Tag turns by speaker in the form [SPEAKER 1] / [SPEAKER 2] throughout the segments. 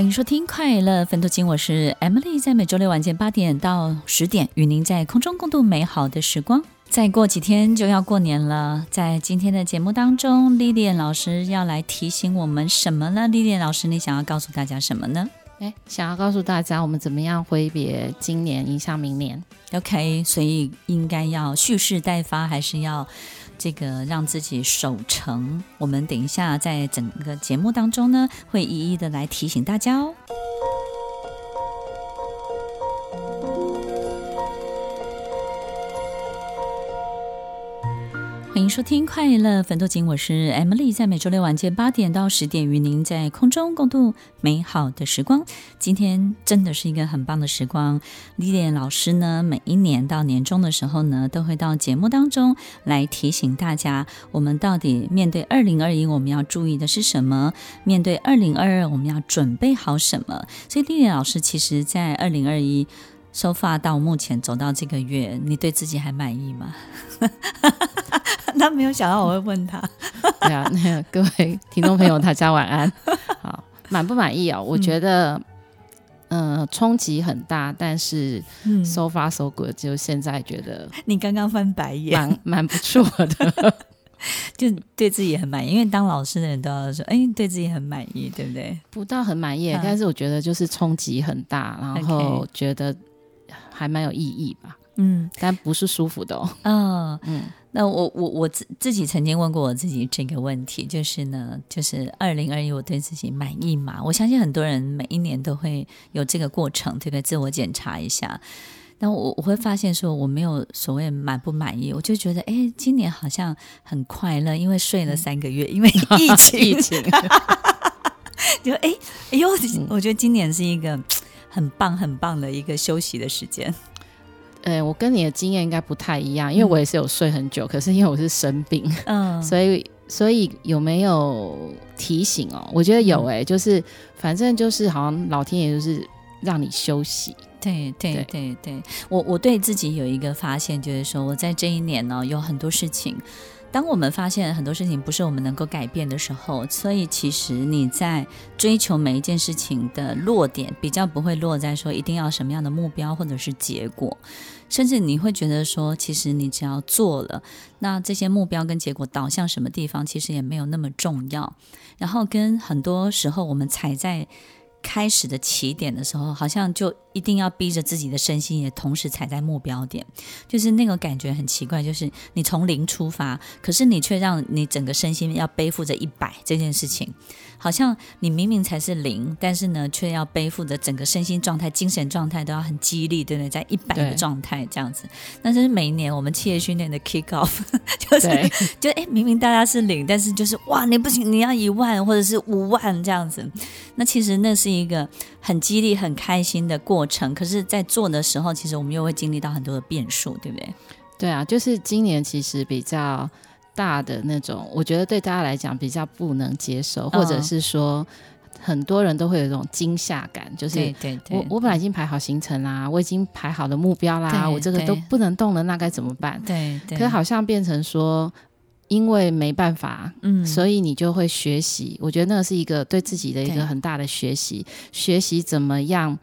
[SPEAKER 1] 欢迎收听《快乐分多金》，我是 Emily，在每周六晚间八点到十点，与您在空中共度美好的时光。再过几天就要过年了，在今天的节目当中，Lilian 老师要来提醒我们什么呢？Lilian 老师，你想要告诉大家什么呢？
[SPEAKER 2] 哎，想要告诉大家，我们怎么样挥别今年，迎向明年
[SPEAKER 1] ？OK，所以应该要蓄势待发，还是要？这个让自己守成，我们等一下在整个节目当中呢，会一一的来提醒大家哦。收听《快乐分多金》，我是 Emily，在每周六晚间八点到十点，与您在空中共度美好的时光。今天真的是一个很棒的时光。丽丽老师呢，每一年到年终的时候呢，都会到节目当中来提醒大家，我们到底面对二零二一，我们要注意的是什么？面对二零二二，我们要准备好什么？所以丽丽老师其实在二零二一。收发到目前走到这个月，你对自己还满意吗？他没有想到我会问他。
[SPEAKER 2] 对啊，那个各位听众朋友，大家晚安。好，满不满意哦？我觉得，嗯、呃，冲击很大，但是 so far so good，就现在觉得
[SPEAKER 1] 你刚刚翻白眼，
[SPEAKER 2] 蛮蛮不错的，
[SPEAKER 1] 就对自己很满意。因为当老师的人都要说，哎，对自己很满意，对不对？
[SPEAKER 2] 不到很满意，但是我觉得就是冲击很大，然后觉得。还蛮有意义吧，嗯，但不是舒服的哦。
[SPEAKER 1] 哦嗯，那我我我自自己曾经问过我自己这个问题，就是呢，就是二零二一我对自己满意吗？我相信很多人每一年都会有这个过程，对不对？自我检查一下。那我我会发现说我没有所谓满不满意，我就觉得哎，今年好像很快乐，因为睡了三个月，嗯、因为疫情，疫情，就哎哎呦，我觉得今年是一个。很棒，很棒的一个休息的时间。
[SPEAKER 2] 呃，我跟你的经验应该不太一样，因为我也是有睡很久，嗯、可是因为我是生病，嗯，所以所以有没有提醒哦？我觉得有哎、欸，就是反正就是好像老天爷就是让你休息。
[SPEAKER 1] 对对对对，对，我我对自己有一个发现，就是说我在这一年呢，有很多事情。当我们发现很多事情不是我们能够改变的时候，所以其实你在追求每一件事情的落点，比较不会落在说一定要什么样的目标或者是结果，甚至你会觉得说，其实你只要做了，那这些目标跟结果导向什么地方，其实也没有那么重要。然后跟很多时候我们踩在开始的起点的时候，好像就一定要逼着自己的身心也同时踩在目标点，就是那个感觉很奇怪，就是你从零出发，可是你却让你整个身心要背负着一百这件事情。好像你明明才是零，但是呢，却要背负着整个身心状态、精神状态都要很激励，对不对？在一百的状态这样子。那这是每一年我们企业训练的 kick off，就是就哎，明明大家是零，但是就是哇，你不行，你要一万或者是五万这样子。那其实那是一个很激励、很开心的过程。可是，在做的时候，其实我们又会经历到很多的变数，对不对？
[SPEAKER 2] 对啊，就是今年其实比较。大的那种，我觉得对大家来讲比较不能接受，或者是说很多人都会有一种惊吓感，就是对对对，我我本来已经排好行程啦，我已经排好了目标啦，我这个都不能动了，那该怎么办？对对，可是好像变成说，因为没办法，嗯，所以你就会学习。我觉得那个是一个对自己的一个很大的学习，学习怎么样。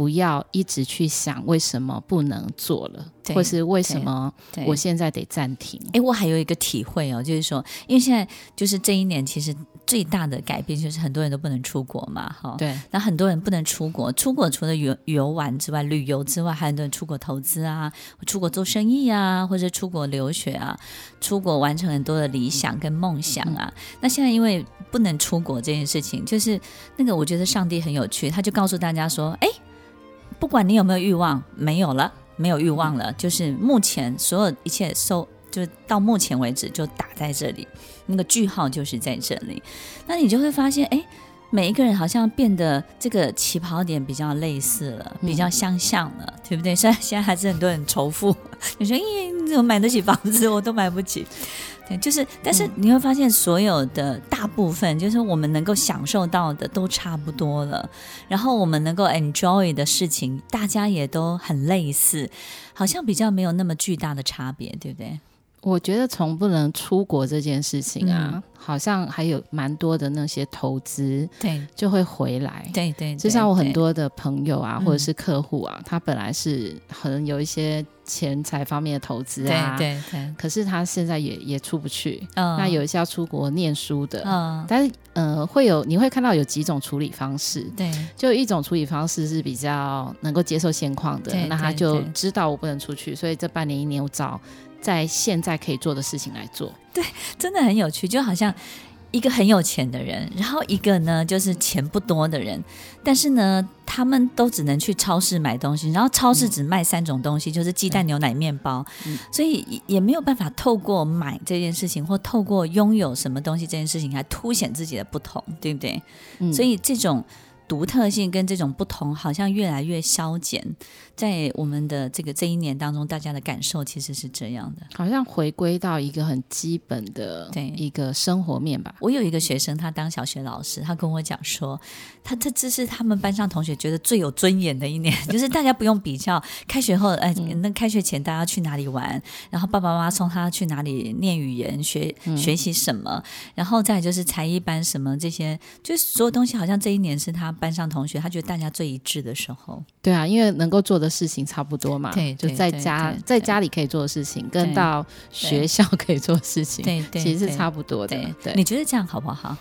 [SPEAKER 2] 不要一直去想为什么不能做了，或是为什么我现在得暂停。
[SPEAKER 1] 哎，我还有一个体会哦，就是说，因为现在就是这一年，其实最大的改变就是很多人都不能出国嘛，哈。对。那很多人不能出国，出国除了游游玩之外，旅游之外，还有很多人出国投资啊，出国做生意啊，或者出国留学啊，出国完成很多的理想跟梦想啊。嗯。那现在因为不能出国这件事情，就是那个我觉得上帝很有趣，他就告诉大家说，哎。不管你有没有欲望，没有了，没有欲望了，就是目前所有一切收，就到目前为止就打在这里，那个句号就是在这里。那你就会发现，哎，每一个人好像变得这个起跑点比较类似了，比较相像了，嗯、对不对？虽然现在还是很多人仇富，你说，咦，你怎么买得起房子，我都买不起。对，就是，但是你会发现，所有的大部分，就是我们能够享受到的都差不多了，然后我们能够 enjoy 的事情，大家也都很类似，好像比较没有那么巨大的差别，对不对？
[SPEAKER 2] 我觉得从不能出国这件事情啊，嗯、好像还有蛮多的那些投资，对，就会回来。
[SPEAKER 1] 对对，
[SPEAKER 2] 就像我很多的朋友啊，或者是客户啊，他本来是可能有一些钱财方面的投资啊，对对对，可是他现在也也出不去。嗯，那有一些要出国念书的，嗯，但是呃，会有你会看到有几种处理方式。对，就一种处理方式是比较能够接受现况的，那他就知道我不能出去，所以这半年一年我找。在现在可以做的事情来做，
[SPEAKER 1] 对，真的很有趣，就好像一个很有钱的人，然后一个呢就是钱不多的人，但是呢，他们都只能去超市买东西，然后超市只卖三种东西，嗯、就是鸡蛋、牛奶、面包，嗯、所以也没有办法透过买这件事情，或透过拥有什么东西这件事情来凸显自己的不同，对不对？嗯、所以这种。独特性跟这种不同，好像越来越消减，在我们的这个这一年当中，大家的感受其实是这样的，
[SPEAKER 2] 好像回归到一个很基本的对一个生活面吧。
[SPEAKER 1] 我有一个学生，他当小学老师，他跟我讲说，他这这是他们班上同学觉得最有尊严的一年，就是大家不用比较开学后，哎，那开学前大家去哪里玩，然后爸爸妈妈送他去哪里念语言学学习什么，然后再就是才艺班什么这些，就是所有东西，好像这一年是他。班上同学，他觉得大家最一致的时候，
[SPEAKER 2] 对啊，因为能够做的事情差不多嘛，对，就在家在家里可以做的事情，跟到学校可以做的事情，对对，其实是差不多的。对，
[SPEAKER 1] 你觉得这样好不好？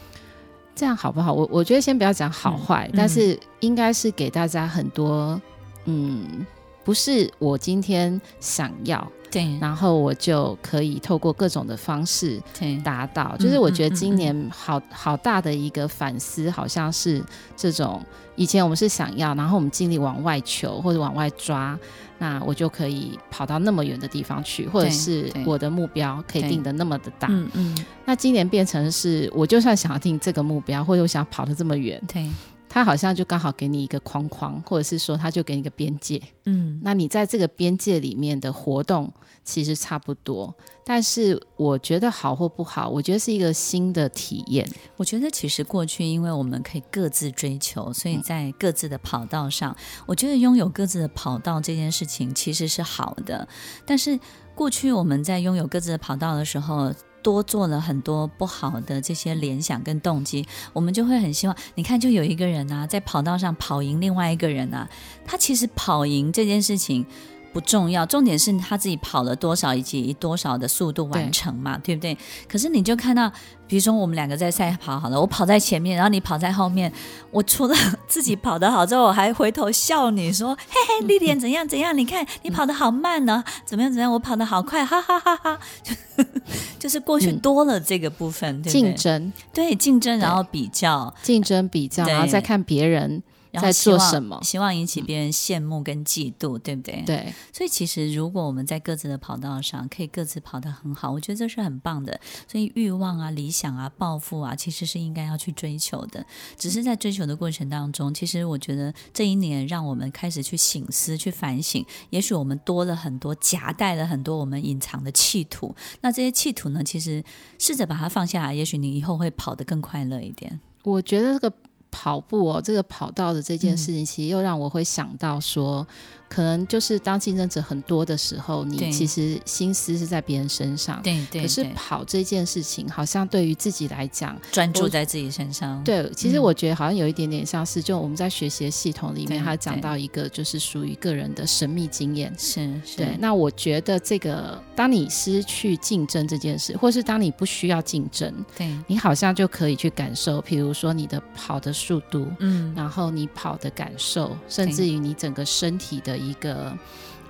[SPEAKER 2] 这样好不好？我我觉得先不要讲好坏，但是应该是给大家很多，嗯，不是我今天想要。对，然后我就可以透过各种的方式达到。就是我觉得今年好好大的一个反思，好像是这种以前我们是想要，然后我们尽力往外求或者往外抓，那我就可以跑到那么远的地方去，或者是我的目标可以定的那么的大。嗯嗯。那今年变成是我就算想要定这个目标，或者我想跑得这么远，对。他好像就刚好给你一个框框，或者是说他就给你一个边界，嗯，那你在这个边界里面的活动其实差不多，但是我觉得好或不好，我觉得是一个新的体验。
[SPEAKER 1] 我觉得其实过去因为我们可以各自追求，所以在各自的跑道上，嗯，我觉得拥有各自的跑道这件事情其实是好的。但是过去我们在拥有各自的跑道的时候，多做了很多不好的这些联想跟动机，我们就会很希望，你看，就有一个人啊，在跑道上跑赢另外一个人啊，他其实跑赢这件事情。不重要，重点是他自己跑了多少以及以多少的速度完成嘛，对，对不对？可是你就看到，比如说我们两个在赛跑好了，我跑在前面，然后你跑在后面，我除了自己跑得好之后，我还回头笑你说：“嘿嘿，丽莲怎样怎样？你看你跑得好慢呢，怎么样怎么样？我跑得好快，哈哈哈哈！”就 就是过去多了这个部分，对对
[SPEAKER 2] 竞争，
[SPEAKER 1] 对竞争，然后比较，
[SPEAKER 2] 竞争比较，然后再看别人。在做什么？
[SPEAKER 1] 希望引起别人羡慕跟嫉妒，嗯、对不对？
[SPEAKER 2] 对。
[SPEAKER 1] 所以其实，如果我们在各自的跑道上可以各自跑得很好，我觉得这是很棒的。所以欲望啊、理想啊、抱负啊，其实是应该要去追求的。只是在追求的过程当中，其实我觉得这一年让我们开始去醒思、去反省。也许我们多了很多，夹带了很多我们隐藏的企图。那这些企图呢，其实试着把它放下来，也许你以后会跑得更快乐一点。
[SPEAKER 2] 我觉得这个。跑步哦，这个跑道的这件事情，其实又让我会想到说。可能就是当竞争者很多的时候，你其实心思是在别人身上。对对。可是跑这件事情，好像对于自己来讲，
[SPEAKER 1] 专注在自己身上。
[SPEAKER 2] 对，其实我觉得好像有一点点像是，就我们在学习的系统里面，他讲到一个就是属于个人的神秘经验。是。对。那我觉得这个，当你失去竞争这件事，或是当你不需要竞争，对，你好像就可以去感受，比如说你的跑的速度，嗯，然后你跑的感受，甚至于你整个身体的。一个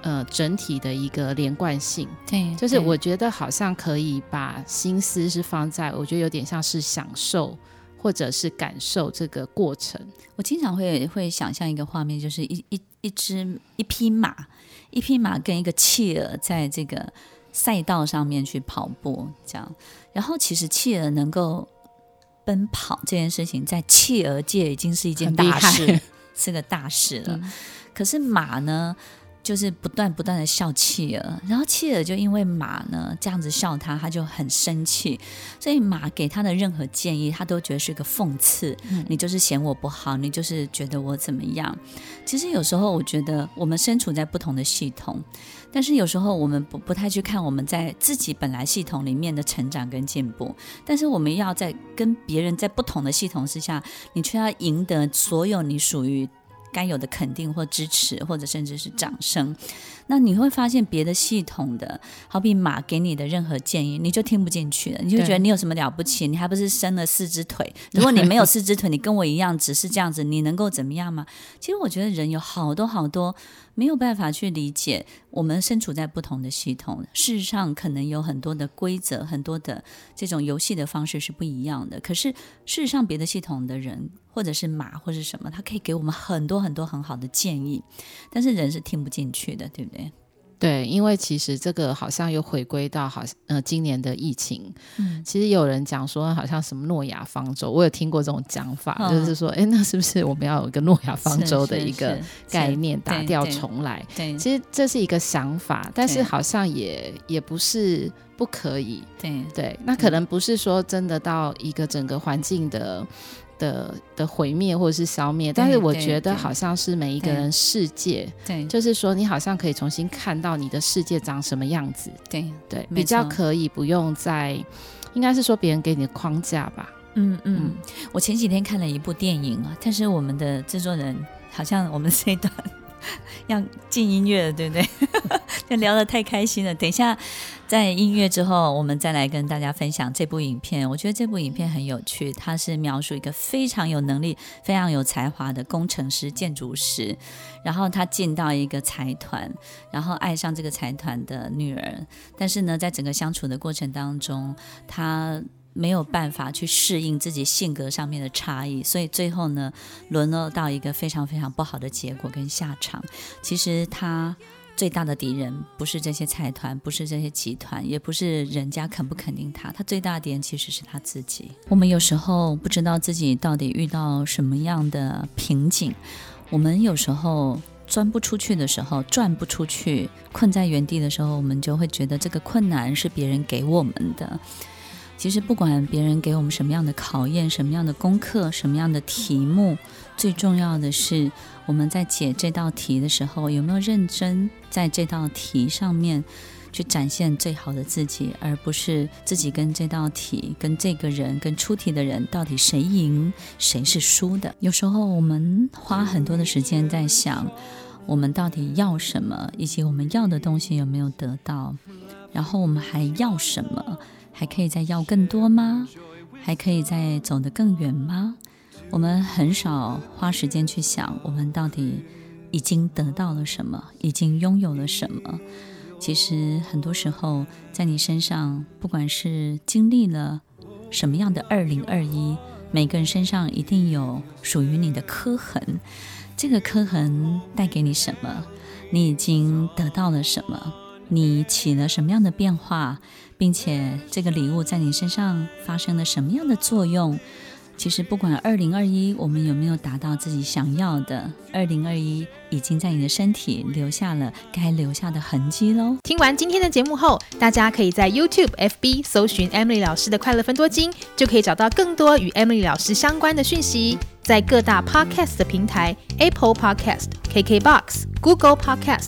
[SPEAKER 2] 呃整体的一个连贯性，对，就是我觉得好像可以把心思是放在，我觉得有点像是享受或者是感受这个过程。
[SPEAKER 1] 我经常会会想象一个画面，就是一一一只一匹马，一匹马跟一个企鹅在这个赛道上面去跑步，这样。然后其实企鹅能够。奔跑这件事情，在企鹅界已经是一件大事，是个大事了。嗯、可是马呢？就是不断不断的笑企鹅，然后企鹅就因为马呢这样子笑他，他就很生气，所以马给他的任何建议，他都觉得是个讽刺。嗯、你就是嫌我不好，你就是觉得我怎么样。其实有时候我觉得我们身处在不同的系统，但是有时候我们不不太去看我们在自己本来系统里面的成长跟进步，但是我们要在跟别人在不同的系统之下，你却要赢得所有你属于。该有的肯定或支持，或者甚至是掌声，那你会发现别的系统的，好比马给你的任何建议，你就听不进去了，你就觉得你有什么了不起？你还不是生了四只腿？如果你没有四只腿，你跟我一样只是这样子，你能够怎么样吗？其实我觉得人有好多好多。没有办法去理解，我们身处在不同的系统，事实上可能有很多的规则，很多的这种游戏的方式是不一样的。可是事实上，别的系统的人，或者是马，或者是什么，他可以给我们很多很多很好的建议，但是人是听不进去的，对不对？
[SPEAKER 2] 对，因为其实这个好像又回归到好像呃今年的疫情，嗯，其实有人讲说好像什么诺亚方舟，我有听过这种讲法，哦、就是说，哎，那是不是我们要有一个诺亚方舟的一个概念，打掉重来？对，其实这是一个想法，但是好像也也不是不可以，对对，那可能不是说真的到一个整个环境的。的的毁灭或者是消灭，但是我觉得好像是每一个人世界，对，就是说你好像可以重新看到你的世界长什么样子，对对，比较可以不用再，应该是说别人给你的框架吧。
[SPEAKER 1] 嗯嗯，嗯我前几天看了一部电影啊，但是我们的制作人好像我们这一段。要进音乐了，对不对？聊得太开心了。等一下，在音乐之后，我们再来跟大家分享这部影片。我觉得这部影片很有趣，它是描述一个非常有能力、非常有才华的工程师、建筑师，然后他进到一个财团，然后爱上这个财团的女儿，但是呢，在整个相处的过程当中，他。没有办法去适应自己性格上面的差异，所以最后呢，沦落到一个非常非常不好的结果跟下场。其实他最大的敌人不是这些财团，不是这些集团，也不是人家肯不肯定他，他最大的敌人其实是他自己。我们有时候不知道自己到底遇到什么样的瓶颈，我们有时候钻不出去的时候，转不出去，困在原地的时候，我们就会觉得这个困难是别人给我们的。其实不管别人给我们什么样的考验、什么样的功课、什么样的题目，最重要的是我们在解这道题的时候，有没有认真在这道题上面去展现最好的自己，而不是自己跟这道题、跟这个人、跟出题的人到底谁赢、谁是输的。有时候我们花很多的时间在想，我们到底要什么，以及我们要的东西有没有得到，然后我们还要什么。还可以再要更多吗？还可以再走得更远吗？我们很少花时间去想，我们到底已经得到了什么，已经拥有了什么。其实很多时候，在你身上，不管是经历了什么样的二零二一，每个人身上一定有属于你的刻痕。这个刻痕带给你什么？你已经得到了什么？你起了什么样的变化？并且这个礼物在你身上发生了什么样的作用？其实不管二零二一我们有没有达到自己想要的，二零二一已经在你的身体留下了该留下的痕迹喽。
[SPEAKER 3] 听完今天的节目后，大家可以在 YouTube、FB 搜寻 Emily 老师的快乐分多金，就可以找到更多与 Emily 老师相关的讯息。在各大 Podcast 的平台，Apple Podcast、KKBox、Google Podcast、